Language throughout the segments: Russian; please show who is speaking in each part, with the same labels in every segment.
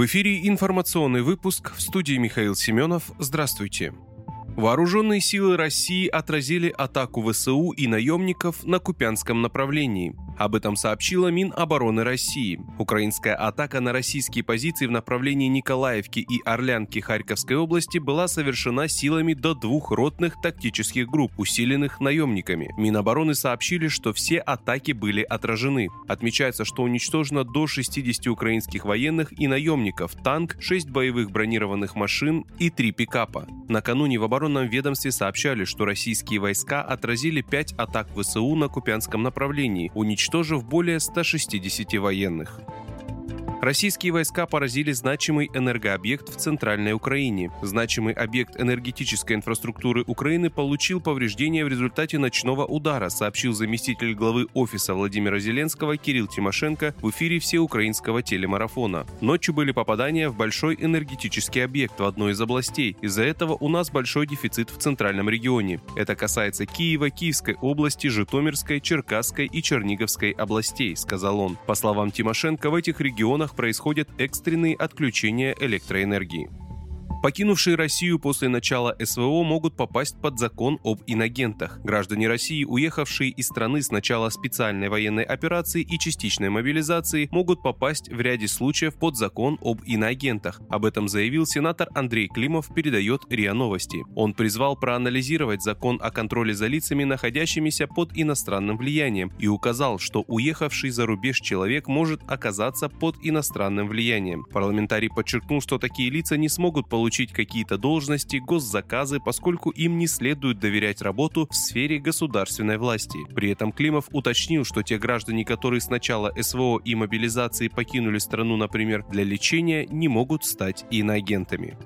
Speaker 1: В эфире информационный выпуск в студии Михаил Семенов. Здравствуйте. Вооруженные силы России отразили атаку ВСУ и наемников на Купянском направлении. Об этом сообщила Минобороны России. Украинская атака на российские позиции в направлении Николаевки и Орлянки Харьковской области была совершена силами до двух ротных тактических групп, усиленных наемниками. Минобороны сообщили, что все атаки были отражены. Отмечается, что уничтожено до 60 украинских военных и наемников, танк, 6 боевых бронированных машин и 3 пикапа. Накануне в оборонном ведомстве сообщали, что российские войска отразили 5 атак ВСУ на Купянском направлении, уничтожив уничтожив более 160 военных. Российские войска поразили значимый энергообъект в Центральной Украине. Значимый объект энергетической инфраструктуры Украины получил повреждения в результате ночного удара, сообщил заместитель главы офиса Владимира Зеленского Кирилл Тимошенко в эфире всеукраинского телемарафона. Ночью были попадания в большой энергетический объект в одной из областей. Из-за этого у нас большой дефицит в центральном регионе. Это касается Киева, Киевской области, Житомирской, Черкасской и Черниговской областей, сказал он. По словам Тимошенко, в этих регионах странах происходят экстренные отключения электроэнергии. Покинувшие Россию после начала СВО могут попасть под закон об инагентах. Граждане России, уехавшие из страны с начала специальной военной операции и частичной мобилизации, могут попасть в ряде случаев под закон об иноагентах. Об этом заявил сенатор Андрей Климов, передает РИА Новости. Он призвал проанализировать закон о контроле за лицами, находящимися под иностранным влиянием, и указал, что уехавший за рубеж человек может оказаться под иностранным влиянием. Парламентарий подчеркнул, что такие лица не смогут получить получить какие-то должности, госзаказы, поскольку им не следует доверять работу в сфере государственной власти. При этом Климов уточнил, что те граждане, которые с начала СВО и мобилизации покинули страну, например, для лечения, не могут стать иноагентами.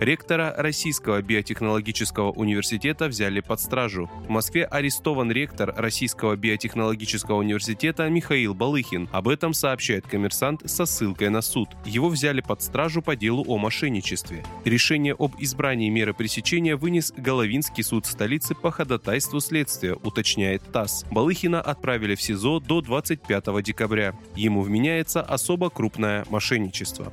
Speaker 1: Ректора Российского биотехнологического университета взяли под стражу. В Москве арестован ректор Российского биотехнологического университета Михаил Балыхин. Об этом сообщает коммерсант со ссылкой на суд. Его взяли под стражу по делу о мошенничестве. Решение об избрании меры пресечения вынес Головинский суд столицы по ходатайству следствия, уточняет ТАСС. Балыхина отправили в СИЗО до 25 декабря. Ему вменяется особо крупное мошенничество.